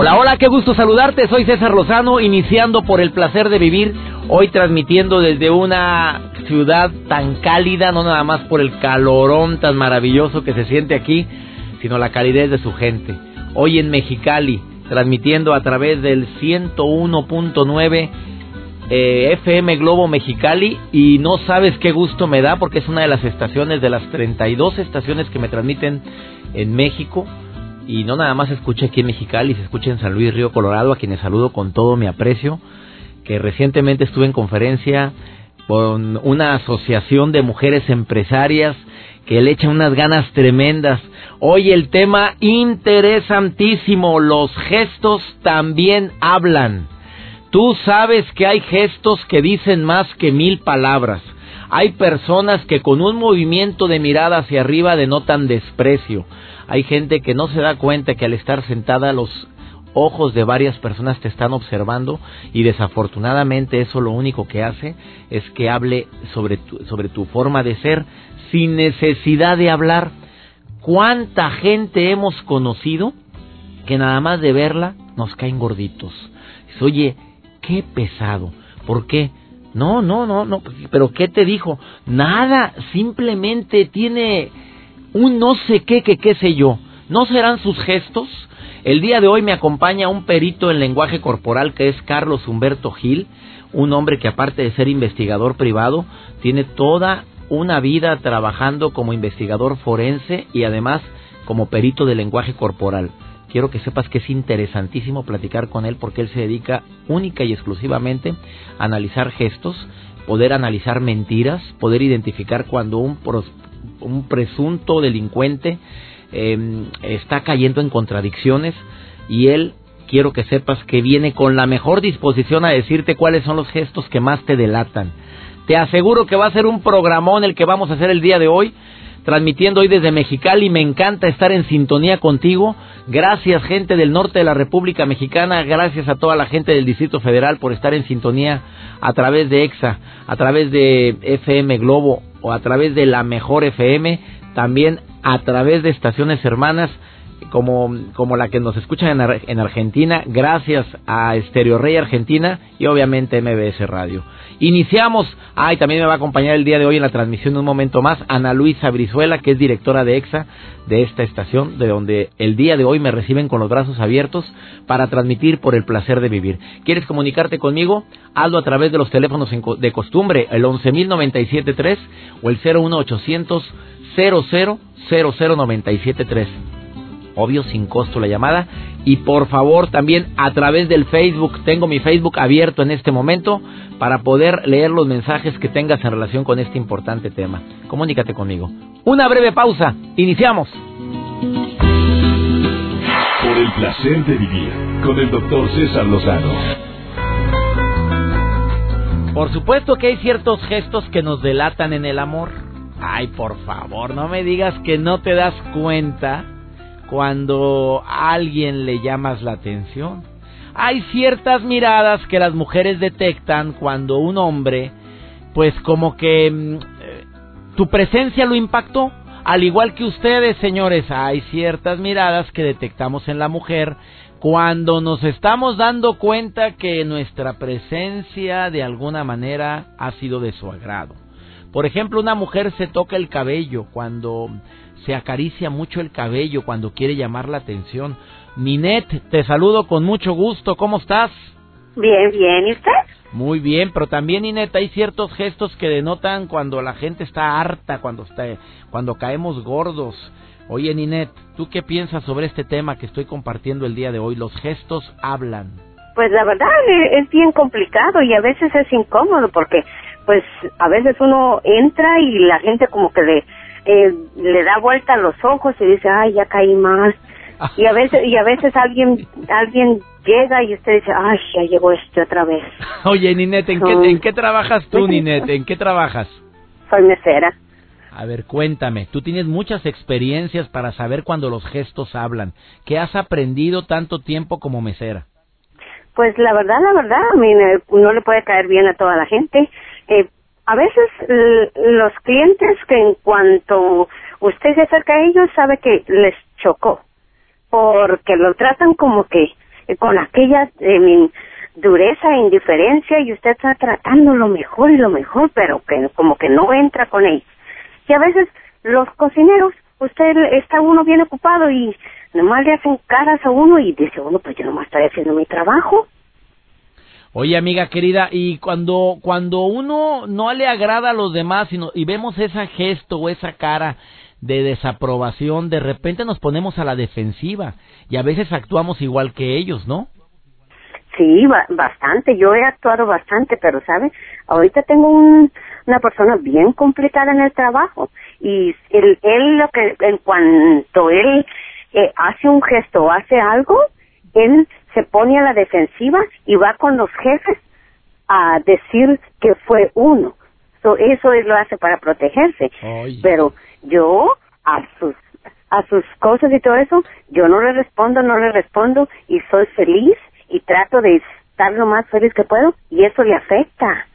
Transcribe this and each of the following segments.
Hola, hola, qué gusto saludarte. Soy César Lozano, iniciando por el placer de vivir. Hoy transmitiendo desde una ciudad tan cálida, no nada más por el calorón tan maravilloso que se siente aquí, sino la calidez de su gente. Hoy en Mexicali, transmitiendo a través del 101.9 eh, FM Globo Mexicali y no sabes qué gusto me da porque es una de las estaciones de las 32 estaciones que me transmiten en México y no nada más se escucha aquí en Mexicali, se escucha en San Luis Río Colorado a quienes saludo con todo mi aprecio, que recientemente estuve en conferencia con una asociación de mujeres empresarias que le echan unas ganas tremendas. Hoy el tema interesantísimo, los gestos también hablan. Tú sabes que hay gestos que dicen más que mil palabras. Hay personas que con un movimiento de mirada hacia arriba denotan desprecio. Hay gente que no se da cuenta que al estar sentada los ojos de varias personas te están observando y desafortunadamente eso lo único que hace es que hable sobre tu, sobre tu forma de ser sin necesidad de hablar. ¿Cuánta gente hemos conocido que nada más de verla nos caen gorditos? Oye, qué pesado. ¿Por qué? No, no, no, no, pero ¿qué te dijo? Nada, simplemente tiene un no sé qué, qué sé yo. ¿No serán sus gestos? El día de hoy me acompaña un perito en lenguaje corporal que es Carlos Humberto Gil, un hombre que aparte de ser investigador privado, tiene toda una vida trabajando como investigador forense y además como perito de lenguaje corporal. Quiero que sepas que es interesantísimo platicar con él porque él se dedica única y exclusivamente a analizar gestos, poder analizar mentiras, poder identificar cuando un, un presunto delincuente em, está cayendo en contradicciones y él quiero que sepas que viene con la mejor disposición a decirte cuáles son los gestos que más te delatan. Te aseguro que va a ser un programón el que vamos a hacer el día de hoy, transmitiendo hoy desde Mexicali. Me encanta estar en sintonía contigo. Gracias gente del norte de la República Mexicana, gracias a toda la gente del Distrito Federal por estar en sintonía a través de EXA, a través de FM Globo o a través de la mejor FM, también a través de estaciones hermanas como, como la que nos escuchan en, en Argentina, gracias a Stereo Rey Argentina y obviamente MBS Radio. Iniciamos, ay, también me va a acompañar el día de hoy en la transmisión un momento más Ana Luisa Brizuela, que es directora de EXA de esta estación, de donde el día de hoy me reciben con los brazos abiertos para transmitir por el placer de vivir. ¿Quieres comunicarte conmigo? Hazlo a través de los teléfonos de costumbre, el 11.097.3 o el 01800 000973 obvio sin costo la llamada y por favor también a través del Facebook, tengo mi Facebook abierto en este momento para poder leer los mensajes que tengas en relación con este importante tema. Comunícate conmigo. Una breve pausa, iniciamos. Por el placer de vivir con el doctor César Lozano. Por supuesto que hay ciertos gestos que nos delatan en el amor. Ay, por favor, no me digas que no te das cuenta cuando a alguien le llamas la atención. Hay ciertas miradas que las mujeres detectan cuando un hombre, pues como que mm, eh, tu presencia lo impactó. Al igual que ustedes, señores, hay ciertas miradas que detectamos en la mujer cuando nos estamos dando cuenta que nuestra presencia de alguna manera ha sido de su agrado. Por ejemplo, una mujer se toca el cabello cuando se acaricia mucho el cabello cuando quiere llamar la atención. Ninette, te saludo con mucho gusto. ¿Cómo estás? Bien, bien. ¿Y usted? Muy bien, pero también Ninette hay ciertos gestos que denotan cuando la gente está harta, cuando está, cuando caemos gordos. Oye, Ninette, ¿tú qué piensas sobre este tema que estoy compartiendo el día de hoy? Los gestos hablan. Pues la verdad es bien complicado y a veces es incómodo porque pues a veces uno entra y la gente como que le eh, le da vuelta a los ojos y dice, ay, ya caí más. Y a veces, y a veces alguien, alguien llega y usted dice, ay, ya llegó este otra vez. Oye, Ninette, ¿en, qué, ¿en qué trabajas tú, Ninette? ¿En qué trabajas? Soy mesera. A ver, cuéntame, tú tienes muchas experiencias para saber cuando los gestos hablan. ¿Qué has aprendido tanto tiempo como mesera? Pues la verdad, la verdad, a mí no le puede caer bien a toda la gente. Eh, a veces los clientes que en cuanto usted se acerca a ellos sabe que les chocó, porque lo tratan como que eh, con aquella eh, dureza e indiferencia y usted está tratando lo mejor y lo mejor, pero que como que no entra con ellos. Y a veces los cocineros, usted está uno bien ocupado y nomás le hacen caras a uno y dice uno, pues yo nomás estoy haciendo mi trabajo. Oye, amiga querida, y cuando cuando uno no le agrada a los demás y vemos ese gesto o esa cara de desaprobación, de repente nos ponemos a la defensiva y a veces actuamos igual que ellos, ¿no? Sí, bastante. Yo he actuado bastante, pero ¿sabe? Ahorita tengo un, una persona bien complicada en el trabajo y él, él lo que en cuanto él eh, hace un gesto o hace algo, él se pone a la defensiva y va con los jefes a decir que fue uno. eso él lo hace para protegerse. Pero yo a sus a sus cosas y todo eso, yo no le respondo, no le respondo y soy feliz y trato de estar lo más feliz que puedo y eso le afecta.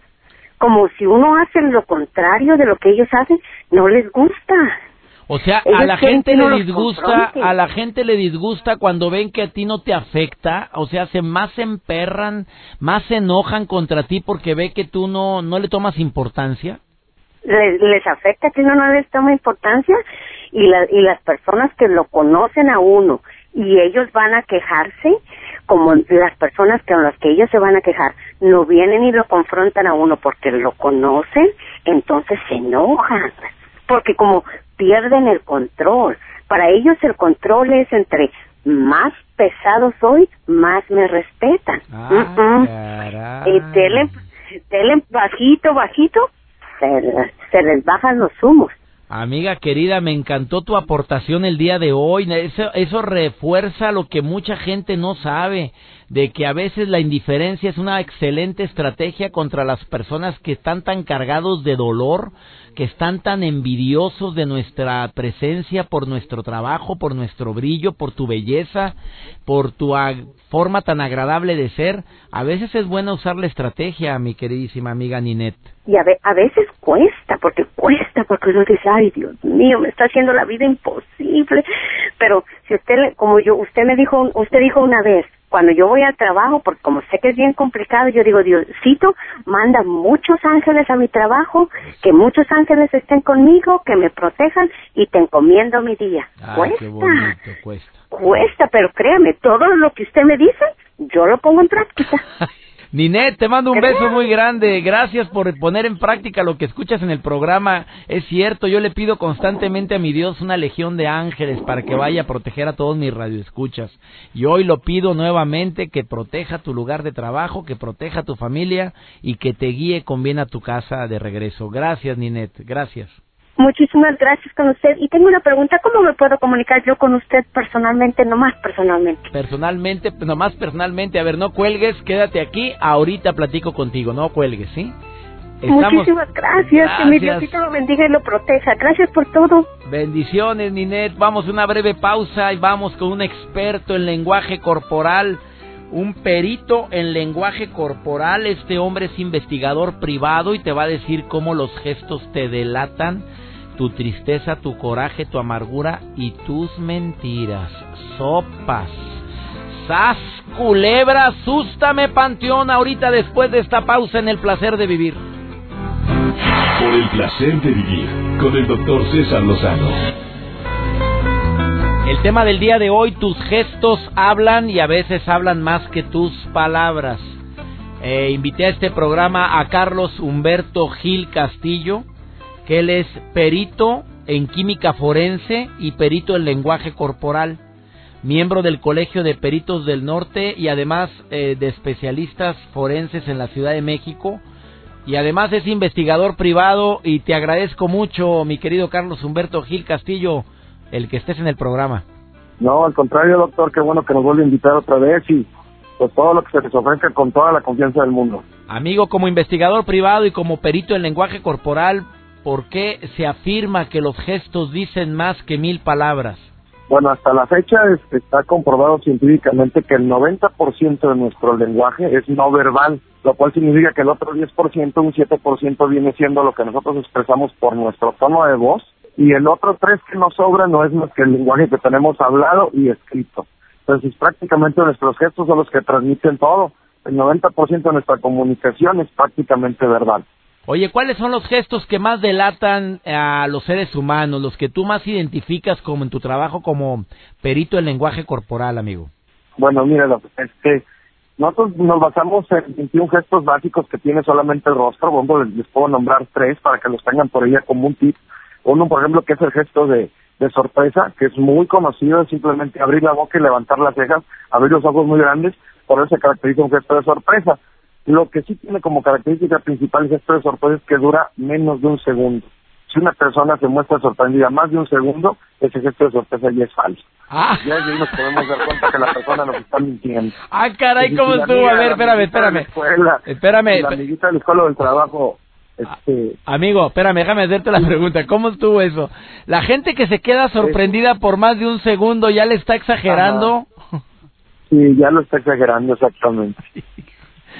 Como si uno hace lo contrario de lo que ellos hacen, no les gusta. O sea, a la gente le disgusta, a la gente le disgusta cuando ven que a ti no te afecta, o sea, se más se emperran, más se enojan contra ti porque ve que tú no no le tomas importancia. Les, les afecta que uno no les toma importancia y, la, y las personas que lo conocen a uno y ellos van a quejarse, como las personas con las que ellos se van a quejar no vienen y lo confrontan a uno porque lo conocen, entonces se enojan, porque como pierden el control. Para ellos el control es entre más pesado soy, más me respetan. Ah, y tele, bajito, bajito, se, se les bajan los humos. Amiga querida, me encantó tu aportación el día de hoy. Eso, eso refuerza lo que mucha gente no sabe, de que a veces la indiferencia es una excelente estrategia contra las personas que están tan cargados de dolor, que están tan envidiosos de nuestra presencia por nuestro trabajo, por nuestro brillo, por tu belleza, por tu forma tan agradable de ser. A veces es buena usar la estrategia, mi queridísima amiga Ninette y a, a, veces cuesta, porque cuesta, porque uno dice, ay Dios mío, me está haciendo la vida imposible, pero si usted, como yo, usted me dijo, usted dijo una vez, cuando yo voy al trabajo, porque como sé que es bien complicado, yo digo, Diosito, manda muchos ángeles a mi trabajo, que muchos ángeles estén conmigo, que me protejan y te encomiendo mi día. cuesta, cuesta. Cuesta, pero créame, todo lo que usted me dice, yo lo pongo en práctica. Ninette, te mando un beso muy grande. Gracias por poner en práctica lo que escuchas en el programa. Es cierto, yo le pido constantemente a mi Dios una legión de ángeles para que vaya a proteger a todos mis radioescuchas. Y hoy lo pido nuevamente que proteja tu lugar de trabajo, que proteja a tu familia y que te guíe con bien a tu casa de regreso. Gracias, Ninette. Gracias. Muchísimas gracias con usted. Y tengo una pregunta, ¿cómo me puedo comunicar yo con usted personalmente, no más personalmente? Personalmente, nomás personalmente. A ver, no cuelgues, quédate aquí, ahorita platico contigo, no cuelgues, ¿sí? Muchísimas gracias, que mi Diosito lo bendiga y lo proteja. Gracias por todo. Bendiciones, Ninet. Vamos a una breve pausa y vamos con un experto en lenguaje corporal, un perito en lenguaje corporal. Este hombre es investigador privado y te va a decir cómo los gestos te delatan tu tristeza, tu coraje, tu amargura y tus mentiras. Sopas. Sas, culebra, asústame, panteón, ahorita después de esta pausa en el placer de vivir. Por el placer de vivir, con el doctor César Lozano. El tema del día de hoy, tus gestos hablan y a veces hablan más que tus palabras. Eh, invité a este programa a Carlos Humberto Gil Castillo, que él es perito en química forense y perito en lenguaje corporal, miembro del Colegio de Peritos del Norte y además eh, de especialistas forenses en la Ciudad de México, y además es investigador privado y te agradezco mucho, mi querido Carlos Humberto Gil Castillo, el que estés en el programa. No, al contrario, doctor, qué bueno que nos vuelve a invitar otra vez y pues todo lo que se les ofrezca con toda la confianza del mundo. Amigo, como investigador privado y como perito en lenguaje corporal, ¿por qué se afirma que los gestos dicen más que mil palabras? Bueno, hasta la fecha está comprobado científicamente que el 90% de nuestro lenguaje es no verbal, lo cual significa que el otro 10%, un 7% viene siendo lo que nosotros expresamos por nuestro tono de voz y el otro 3 que nos sobra no es más que el lenguaje que tenemos hablado y escrito. Entonces prácticamente nuestros gestos son los que transmiten todo. El 90% de nuestra comunicación es prácticamente verbal. Oye, ¿cuáles son los gestos que más delatan a los seres humanos, los que tú más identificas como en tu trabajo como perito en lenguaje corporal, amigo? Bueno, mire, este, nosotros nos basamos en 21 gestos básicos que tiene solamente el rostro. Bueno, les, puedo nombrar tres para que los tengan por ella como un tip. Uno, por ejemplo, que es el gesto de, de sorpresa, que es muy conocido, es simplemente abrir la boca y levantar las cejas, abrir los ojos muy grandes, por eso se caracteriza un gesto de sorpresa. Lo que sí tiene como característica principal el gesto de sorpresa es que dura menos de un segundo. Si una persona se muestra sorprendida más de un segundo, ese gesto de sorpresa ya es falso. Ah. Ya ahí nos podemos dar cuenta que la persona nos está mintiendo. Ah, caray, ¿cómo estuvo? A ver, espérame, espérame. espérame. La amiguita del escuela del trabajo este... Amigo, espérame, déjame hacerte la pregunta. ¿Cómo estuvo eso? La gente que se queda sorprendida por más de un segundo ya le está exagerando. Sí, ya lo está exagerando exactamente.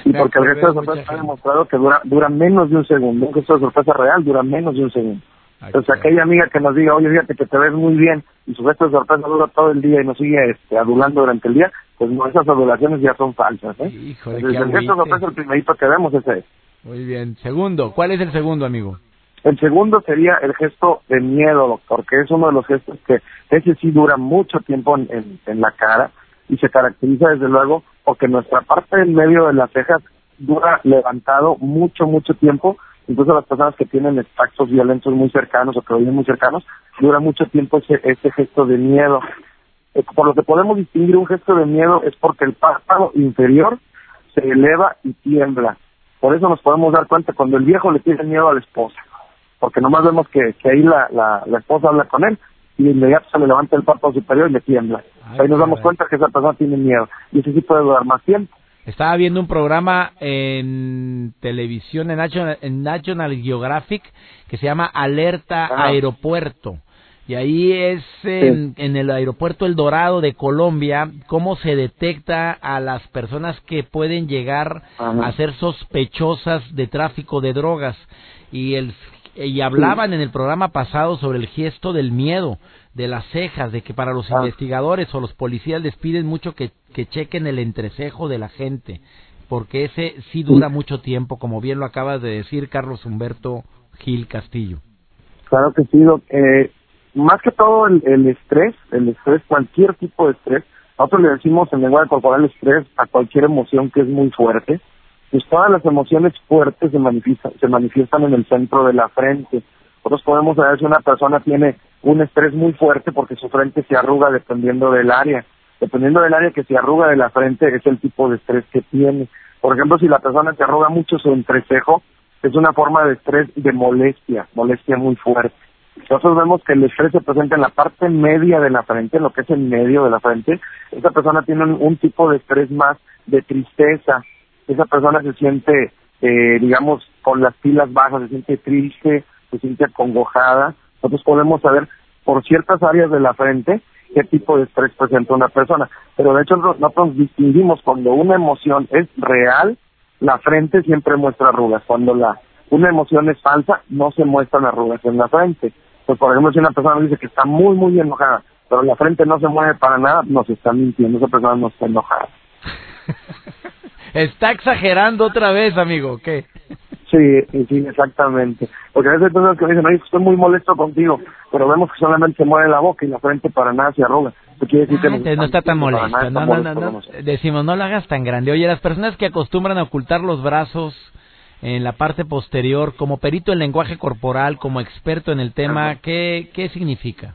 Y porque el gesto de sorpresa ha demostrado que dura, dura menos de un segundo. Un gesto de sorpresa real dura menos de un segundo. Entonces, aquella amiga que nos diga, oye, fíjate que te ves muy bien y su gesto de sorpresa dura todo el día y nos sigue este, adulando durante el día, pues no, esas adulaciones ya son falsas. ¿eh? Híjole, Entonces, el gesto de sorpresa, el primerito que vemos es ese. Muy bien. Segundo, ¿cuál es el segundo, amigo? El segundo sería el gesto de miedo, doctor, que es uno de los gestos que ese sí dura mucho tiempo en, en la cara y se caracteriza desde luego porque nuestra parte del medio de las cejas dura levantado mucho, mucho tiempo. Incluso las personas que tienen actos violentos muy cercanos o que viven muy cercanos, dura mucho tiempo ese, ese gesto de miedo. Eh, por lo que podemos distinguir un gesto de miedo es porque el párpado inferior se eleva y tiembla. Por eso nos podemos dar cuenta cuando el viejo le tiene miedo a la esposa, porque nomás vemos que, que ahí la, la, la esposa habla con él y de inmediato se le levanta el párpado superior y le tiembla. Ahí nos damos cuenta que esa persona tiene miedo y ese sí puede durar más tiempo. Estaba viendo un programa en televisión en National, en National Geographic que se llama Alerta Aeropuerto. Y ahí es en, en, el aeropuerto El Dorado de Colombia cómo se detecta a las personas que pueden llegar a ser sospechosas de tráfico de drogas. Y el y hablaban en el programa pasado sobre el gesto del miedo, de las cejas, de que para los ah. investigadores o los policías les piden mucho que, que chequen el entrecejo de la gente, porque ese sí dura mucho tiempo, como bien lo acabas de decir Carlos Humberto Gil Castillo. Claro que sí, eh, más que todo el, el, estrés, el estrés, cualquier tipo de estrés, nosotros le decimos en lenguaje corporal estrés a cualquier emoción que es muy fuerte, pues todas las emociones fuertes se manifiestan, se manifiestan en el centro de la frente. Nosotros podemos saber si una persona tiene un estrés muy fuerte porque su frente se arruga dependiendo del área. Dependiendo del área que se arruga de la frente es el tipo de estrés que tiene. Por ejemplo, si la persona se arruga mucho su entrecejo, es una forma de estrés de molestia, molestia muy fuerte. Nosotros vemos que el estrés se presenta en la parte media de la frente, lo que es el medio de la frente. Esa persona tiene un tipo de estrés más de tristeza, esa persona se siente, eh, digamos, con las pilas bajas, se siente triste, se siente acongojada. Nosotros podemos saber por ciertas áreas de la frente qué tipo de estrés presenta una persona. Pero de hecho nosotros distinguimos cuando una emoción es real, la frente siempre muestra arrugas. Cuando la una emoción es falsa, no se muestran arrugas en la frente. Pues por ejemplo, si una persona dice que está muy, muy enojada, pero la frente no se mueve para nada, nos está mintiendo, esa persona no está enojada. Está exagerando otra vez, amigo, ¿qué? Sí, sí, exactamente. Porque a veces hay personas que dicen, oye, estoy muy molesto contigo, pero vemos que solamente se mueve la boca y la frente para nada se arruga. quiere decir que ah, no, está tan molesto. No, no, no, no. Decimos, no lo hagas tan grande. Oye, las personas que acostumbran a ocultar los brazos en la parte posterior, como perito en lenguaje corporal, como experto en el tema, ¿qué, ¿qué significa?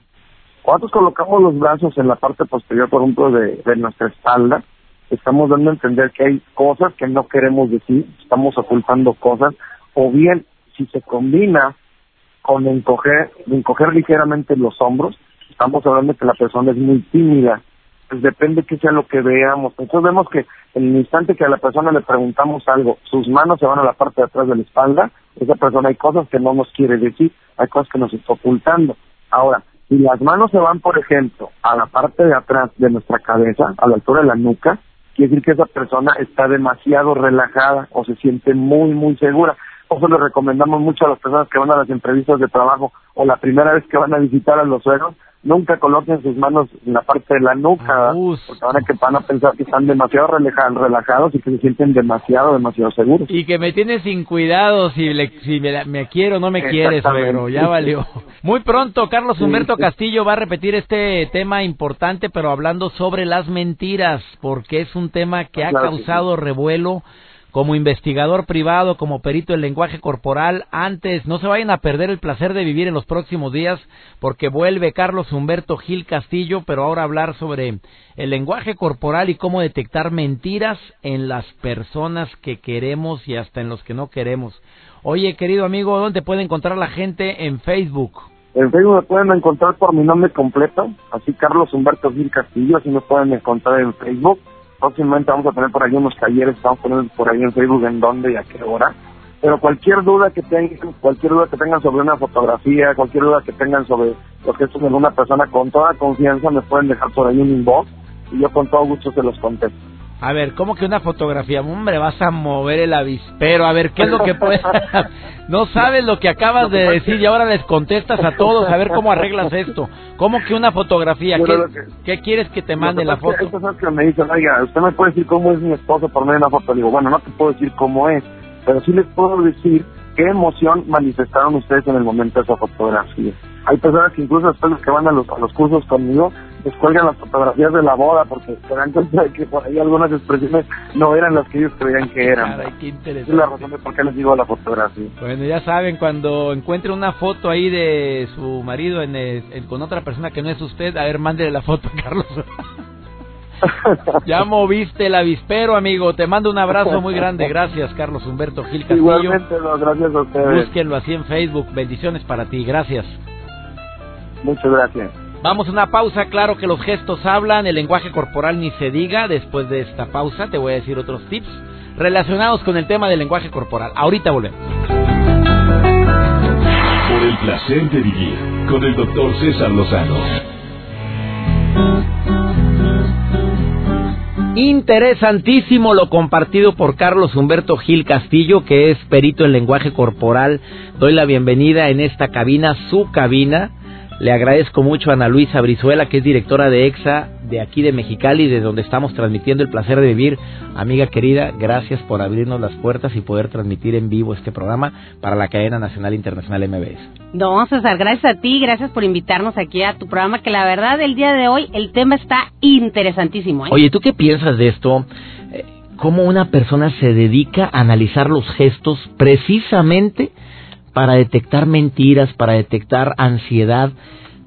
Nosotros colocamos los brazos en la parte posterior, por ejemplo, de, de nuestra espalda, estamos dando a entender que hay cosas que no queremos decir, estamos ocultando cosas, o bien si se combina con encoger, encoger ligeramente los hombros, estamos hablando de que la persona es muy tímida, pues depende que sea lo que veamos. Entonces vemos que en el instante que a la persona le preguntamos algo, sus manos se van a la parte de atrás de la espalda, esa persona hay cosas que no nos quiere decir, hay cosas que nos está ocultando. Ahora, si las manos se van, por ejemplo, a la parte de atrás de nuestra cabeza, a la altura de la nuca, quiere decir que esa persona está demasiado relajada o se siente muy, muy segura. Eso le recomendamos mucho a las personas que van a las entrevistas de trabajo o la primera vez que van a visitar a los suegros, nunca coloquen sus manos en la parte de la nuca, porque van a, que van a pensar que están demasiado relajados y que se sienten demasiado, demasiado seguros. Y que me tiene sin cuidado si, si me, quiero o no me quiere, suegro, ya valió. Muy pronto, Carlos Humberto Castillo va a repetir este tema importante, pero hablando sobre las mentiras, porque es un tema que ha causado revuelo como investigador privado, como perito en lenguaje corporal. Antes, no se vayan a perder el placer de vivir en los próximos días, porque vuelve Carlos Humberto Gil Castillo, pero ahora hablar sobre el lenguaje corporal y cómo detectar mentiras en las personas que queremos y hasta en los que no queremos. Oye, querido amigo, ¿dónde puede encontrar la gente en Facebook? En Facebook me pueden encontrar por mi nombre completo, así Carlos Humberto Gil Castillo, así me pueden encontrar en Facebook próximamente vamos a tener por ahí unos talleres, estamos poniendo por ahí en Facebook en dónde y a qué hora. Pero cualquier duda que tengan, cualquier duda que tengan sobre una fotografía, cualquier duda que tengan sobre los gestos de una persona, con toda confianza me pueden dejar por ahí un inbox y yo con todo gusto se los contesto. A ver, ¿cómo que una fotografía? Hombre, vas a mover el avispero. A ver, ¿qué es lo que puedes...? no sabes lo que acabas de decir y ahora les contestas a todos. A ver cómo arreglas esto. ¿Cómo que una fotografía? ¿Qué, quieres que te mande la foto? Estas que me dicen, oiga, usted me puede decir cómo es mi esposo por medio de una foto. Digo, bueno, no te puedo decir cómo es, pero sí les puedo decir qué emoción manifestaron ustedes en el momento de esa fotografía. Hay personas que incluso después de que van a los, a los cursos conmigo, les cuelgan las fotografías de la boda porque se dan cuenta de que por ahí algunas expresiones no eran las que ellos creían que eran. Caray, qué interesante. es la razón de por qué les digo la fotografía. Bueno, ya saben, cuando encuentre una foto ahí de su marido en, con otra persona que no es usted, a ver, mándele la foto, Carlos. ya moviste el avispero, amigo. Te mando un abrazo muy grande. Gracias, Carlos Humberto Gil Castillo. Igualmente, gracias a ustedes. Búsquenlo así en Facebook. Bendiciones para ti. Gracias. Muchas gracias. Vamos a una pausa, claro que los gestos hablan, el lenguaje corporal ni se diga. Después de esta pausa te voy a decir otros tips relacionados con el tema del lenguaje corporal. Ahorita volvemos. Por el placer de vivir con el doctor César Lozano. Interesantísimo lo compartido por Carlos Humberto Gil Castillo, que es perito en lenguaje corporal. Doy la bienvenida en esta cabina, su cabina le agradezco mucho a Ana Luisa Brizuela, que es directora de EXA de aquí de Mexicali, de donde estamos transmitiendo el placer de vivir. Amiga querida, gracias por abrirnos las puertas y poder transmitir en vivo este programa para la cadena nacional e internacional MBS. No, César, gracias a ti, gracias por invitarnos aquí a tu programa, que la verdad el día de hoy el tema está interesantísimo. ¿eh? Oye, ¿tú qué piensas de esto? Eh, ¿Cómo una persona se dedica a analizar los gestos precisamente? Para detectar mentiras, para detectar ansiedad.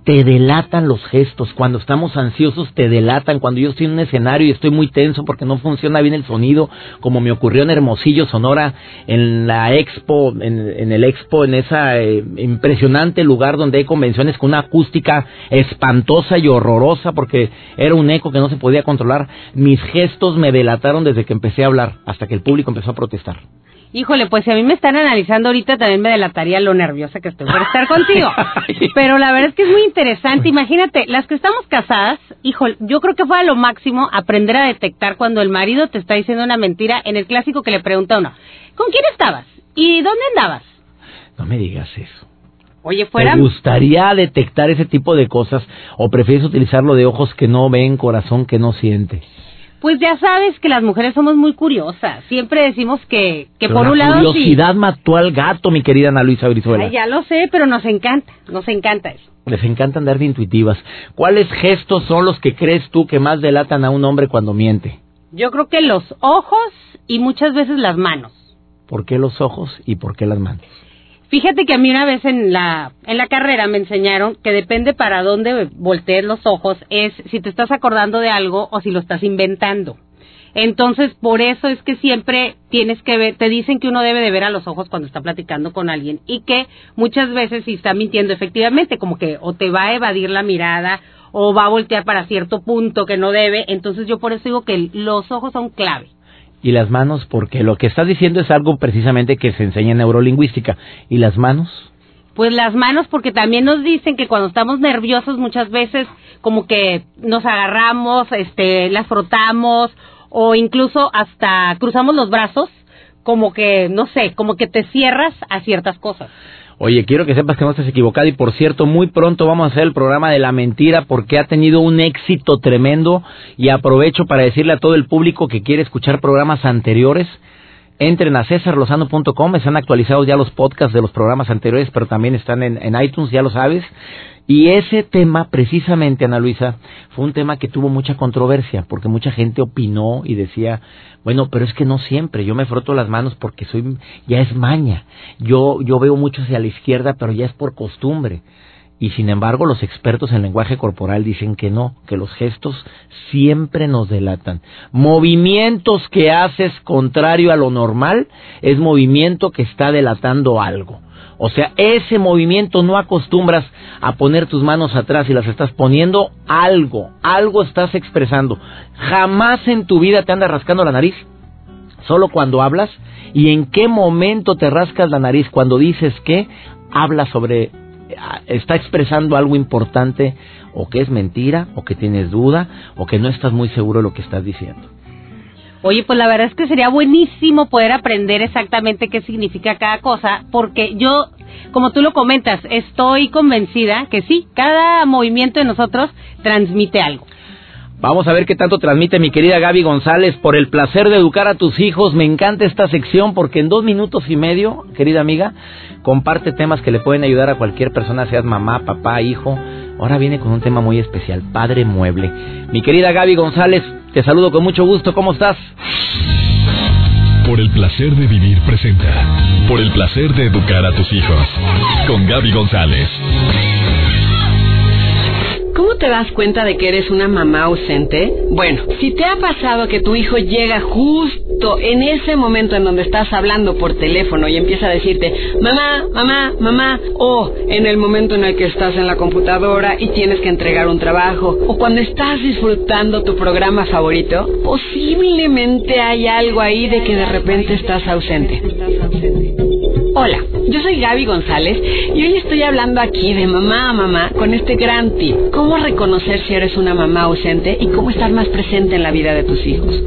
Te delatan los gestos. Cuando estamos ansiosos, te delatan. Cuando yo estoy en un escenario y estoy muy tenso porque no funciona bien el sonido, como me ocurrió en Hermosillo, Sonora, en la expo, en, el expo, en ese eh, impresionante lugar donde hay convenciones con una acústica espantosa y horrorosa porque era un eco que no se podía controlar. Mis gestos me delataron desde que empecé a hablar hasta que el público empezó a protestar. Híjole, pues si a mí me están analizando ahorita también me delataría lo nerviosa que estoy por estar contigo. Pero la verdad es que es muy interesante. Imagínate, las que estamos casadas, híjole, yo creo que fue a lo máximo aprender a detectar cuando el marido te está diciendo una mentira en el clásico que le pregunta a uno, ¿con quién estabas? ¿Y dónde andabas? No me digas eso. Oye, fuera... ¿Te gustaría detectar ese tipo de cosas o prefieres utilizarlo de ojos que no ven, corazón que no siente? Pues ya sabes que las mujeres somos muy curiosas. Siempre decimos que, que por un lado. La curiosidad mató al gato, mi querida Ana Luisa Brizuela. ya lo sé, pero nos encanta, nos encanta eso. Les encanta andar de intuitivas. ¿Cuáles gestos son los que crees tú que más delatan a un hombre cuando miente? Yo creo que los ojos y muchas veces las manos. ¿Por qué los ojos y por qué las manos? Fíjate que a mí una vez en la, en la carrera me enseñaron que depende para dónde voltees los ojos, es si te estás acordando de algo o si lo estás inventando. Entonces, por eso es que siempre tienes que ver, te dicen que uno debe de ver a los ojos cuando está platicando con alguien y que muchas veces si está mintiendo efectivamente, como que o te va a evadir la mirada o va a voltear para cierto punto que no debe, entonces yo por eso digo que los ojos son clave. Y las manos, porque lo que estás diciendo es algo precisamente que se enseña en neurolingüística. ¿Y las manos? Pues las manos, porque también nos dicen que cuando estamos nerviosos muchas veces como que nos agarramos, este, las frotamos o incluso hasta cruzamos los brazos, como que, no sé, como que te cierras a ciertas cosas. Oye, quiero que sepas que no estás equivocado y por cierto, muy pronto vamos a hacer el programa de la mentira porque ha tenido un éxito tremendo y aprovecho para decirle a todo el público que quiere escuchar programas anteriores, entren a cesarlosano.com, están actualizados ya los podcasts de los programas anteriores, pero también están en, en iTunes, ya lo sabes. Y ese tema, precisamente, Ana Luisa, fue un tema que tuvo mucha controversia, porque mucha gente opinó y decía, bueno, pero es que no siempre, yo me froto las manos porque soy, ya es maña, yo, yo veo mucho hacia la izquierda, pero ya es por costumbre. Y sin embargo, los expertos en lenguaje corporal dicen que no, que los gestos siempre nos delatan. Movimientos que haces contrario a lo normal es movimiento que está delatando algo. O sea, ese movimiento no acostumbras a poner tus manos atrás y las estás poniendo algo, algo estás expresando. Jamás en tu vida te andas rascando la nariz, solo cuando hablas. ¿Y en qué momento te rascas la nariz? Cuando dices que hablas sobre, está expresando algo importante o que es mentira o que tienes duda o que no estás muy seguro de lo que estás diciendo. Oye, pues la verdad es que sería buenísimo poder aprender exactamente qué significa cada cosa, porque yo, como tú lo comentas, estoy convencida que sí, cada movimiento de nosotros transmite algo. Vamos a ver qué tanto transmite mi querida Gaby González por el placer de educar a tus hijos. Me encanta esta sección porque en dos minutos y medio, querida amiga, comparte temas que le pueden ayudar a cualquier persona, seas mamá, papá, hijo. Ahora viene con un tema muy especial, padre mueble. Mi querida Gaby González, te saludo con mucho gusto. ¿Cómo estás? Por el placer de vivir presenta. Por el placer de educar a tus hijos. Con Gaby González. ¿Cómo te das cuenta de que eres una mamá ausente? Bueno, si te ha pasado que tu hijo llega justo en ese momento en donde estás hablando por teléfono y empieza a decirte, mamá, mamá, mamá, o en el momento en el que estás en la computadora y tienes que entregar un trabajo, o cuando estás disfrutando tu programa favorito, posiblemente hay algo ahí de que de repente estás ausente. Hola, yo soy Gaby González y hoy estoy hablando aquí de mamá a mamá con este gran tip. Cómo reconocer si eres una mamá ausente y cómo estar más presente en la vida de tus hijos.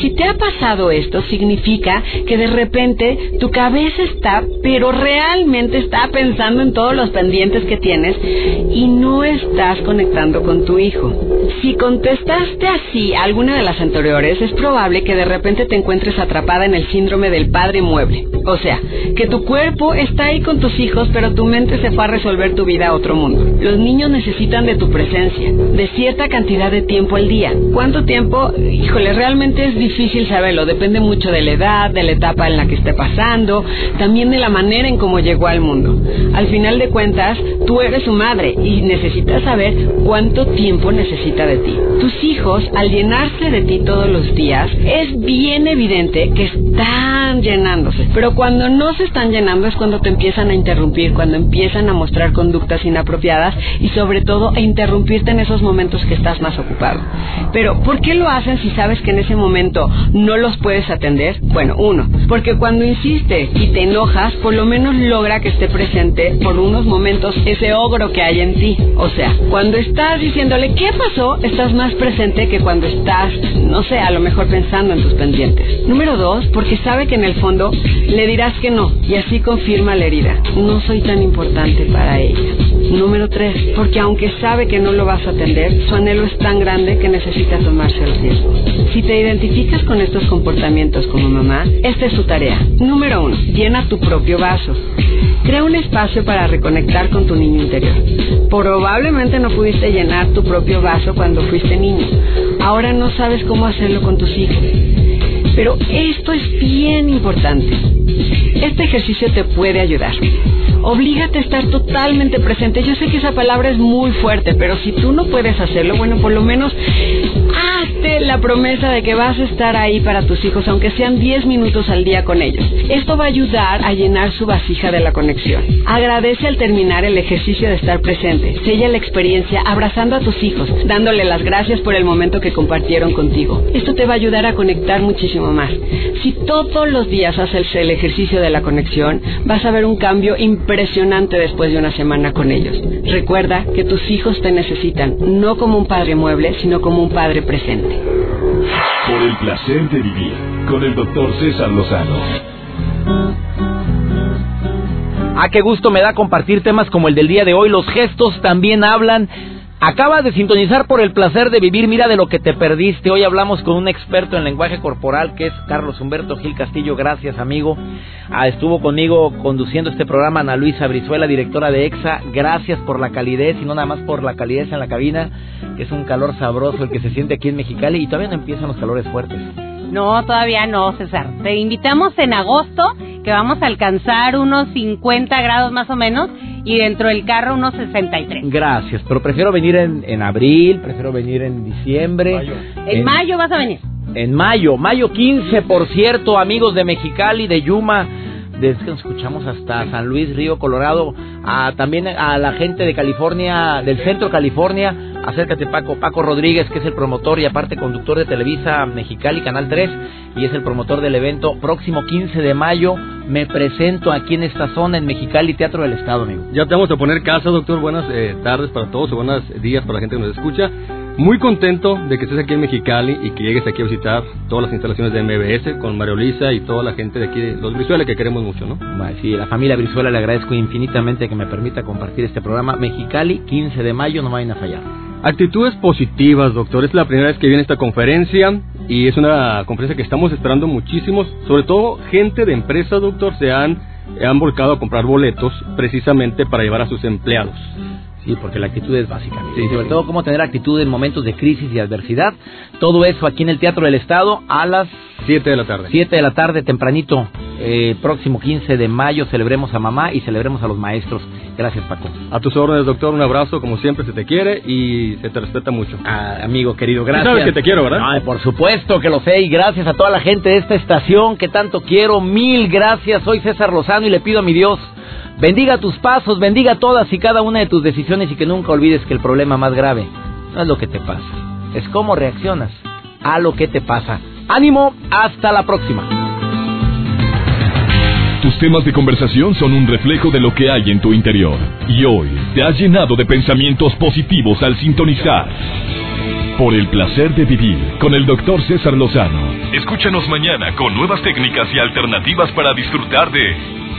Si te ha pasado esto, significa que de repente tu cabeza está, pero realmente está pensando en todos los pendientes que tienes y no estás conectando con tu hijo. Si contestaste así a alguna de las anteriores, es probable que de repente te encuentres atrapada en el síndrome del padre mueble. O sea, que tu cuerpo está ahí con tus hijos, pero tu mente se fue a resolver tu vida a otro mundo. Los niños necesitan de tu presencia, de cierta cantidad de tiempo al día. ¿Cuánto tiempo? Híjole, realmente es difícil saberlo. Depende mucho de la edad, de la etapa en la que esté pasando, también de la manera en cómo llegó al mundo. Al final de cuentas, tú eres su madre y necesitas saber cuánto tiempo necesita de ti. Tus hijos, al llenarse de ti todos los días, es bien evidente que están llenándose. Pero cuando no se están llenando es cuando te empiezan a interrumpir, cuando empiezan a mostrar conductas inapropiadas y sobre todo a interrumpirte en esos momentos que estás más ocupado. Pero, ¿por qué lo hacen si sabes que en ese momento no los puedes atender? Bueno, uno, porque cuando insistes y te enojas, por lo menos logra que esté presente por unos momentos ese ogro que hay en ti. O sea, cuando estás diciéndole, ¿qué pasó? Estás más presente que cuando estás, no sé, a lo mejor pensando en tus pendientes. Número dos, porque sabe que en el fondo le dirás que no y así confirma la herida. No soy tan importante para ella. Número tres, porque aunque sabe que no lo vas a atender, su anhelo es tan grande que necesita tomarse el riesgo. Si te identificas con estos comportamientos como mamá, esta es su tarea. Número uno, llena tu propio vaso. Crea un espacio para reconectar con tu niño interior. Probablemente no pudiste llenar tu propio vaso cuando fuiste niño. Ahora no sabes cómo hacerlo con tus hijos. Pero esto es bien importante. Este ejercicio te puede ayudar. Oblígate a estar totalmente presente. Yo sé que esa palabra es muy fuerte, pero si tú no puedes hacerlo, bueno, por lo menos la promesa de que vas a estar ahí para tus hijos, aunque sean 10 minutos al día con ellos. Esto va a ayudar a llenar su vasija de la conexión. Agradece al terminar el ejercicio de estar presente. Sella la experiencia abrazando a tus hijos, dándole las gracias por el momento que compartieron contigo. Esto te va a ayudar a conectar muchísimo más. Si todos los días haces el ejercicio de la conexión, vas a ver un cambio impresionante después de una semana con ellos. Recuerda que tus hijos te necesitan, no como un padre mueble, sino como un padre presente. Por el placer de vivir con el doctor César Lozano. Ah, qué gusto me da compartir temas como el del día de hoy. Los gestos también hablan. Acabas de sintonizar por el placer de vivir. Mira de lo que te perdiste. Hoy hablamos con un experto en lenguaje corporal que es Carlos Humberto Gil Castillo. Gracias, amigo. Ah, estuvo conmigo conduciendo este programa Ana Luisa Brizuela, directora de EXA. Gracias por la calidez y no nada más por la calidez en la cabina, que es un calor sabroso el que se siente aquí en Mexicali y todavía no empiezan los calores fuertes. No, todavía no, César. Te invitamos en agosto, que vamos a alcanzar unos 50 grados más o menos, y dentro del carro unos 63. Gracias, pero prefiero venir en, en abril, prefiero venir en diciembre. En, mayo vas a venir. En mayo, mayo 15, por cierto, amigos de Mexicali, de Yuma, desde que nos escuchamos hasta San Luis, Río Colorado, a, también a la gente de California, del centro California, acércate Paco, Paco Rodríguez, que es el promotor y aparte conductor de Televisa Mexicali, Canal 3, y es el promotor del evento. Próximo 15 de mayo me presento aquí en esta zona, en Mexicali, Teatro del Estado, amigo. Ya te vamos a poner casa, doctor. Buenas eh, tardes para todos o buenos días para la gente que nos escucha. Muy contento de que estés aquí en Mexicali y que llegues aquí a visitar todas las instalaciones de MBS con Mario Lisa y toda la gente de aquí, de los Brizuela, que queremos mucho, ¿no? Sí, la familia Brizuela le agradezco infinitamente que me permita compartir este programa. Mexicali, 15 de mayo, no vayan a fallar. Actitudes positivas, doctor. Es la primera vez que viene esta conferencia y es una conferencia que estamos esperando muchísimos. Sobre todo, gente de empresas, doctor, se han, han volcado a comprar boletos precisamente para llevar a sus empleados. Sí, porque la actitud es básica. y sobre todo cómo tener actitud en momentos de crisis y adversidad. Todo eso aquí en el Teatro del Estado a las 7 de la tarde. 7 de la tarde, tempranito. Eh, próximo 15 de mayo celebremos a mamá y celebremos a los maestros. Gracias, Paco. A tus órdenes, doctor. Un abrazo, como siempre, se te quiere y se te respeta mucho. Ah, amigo querido, gracias. sabes que te quiero, ¿verdad? Ay, por supuesto que lo sé y gracias a toda la gente de esta estación que tanto quiero. Mil gracias. Soy César Lozano y le pido a mi Dios bendiga tus pasos, bendiga todas y cada una de tus decisiones y que nunca olvides que el problema más grave no es lo que te pasa, es cómo reaccionas a lo que te pasa. Ánimo, hasta la próxima. Tus temas de conversación son un reflejo de lo que hay en tu interior. Y hoy te has llenado de pensamientos positivos al sintonizar. Por el placer de vivir con el doctor César Lozano. Escúchanos mañana con nuevas técnicas y alternativas para disfrutar de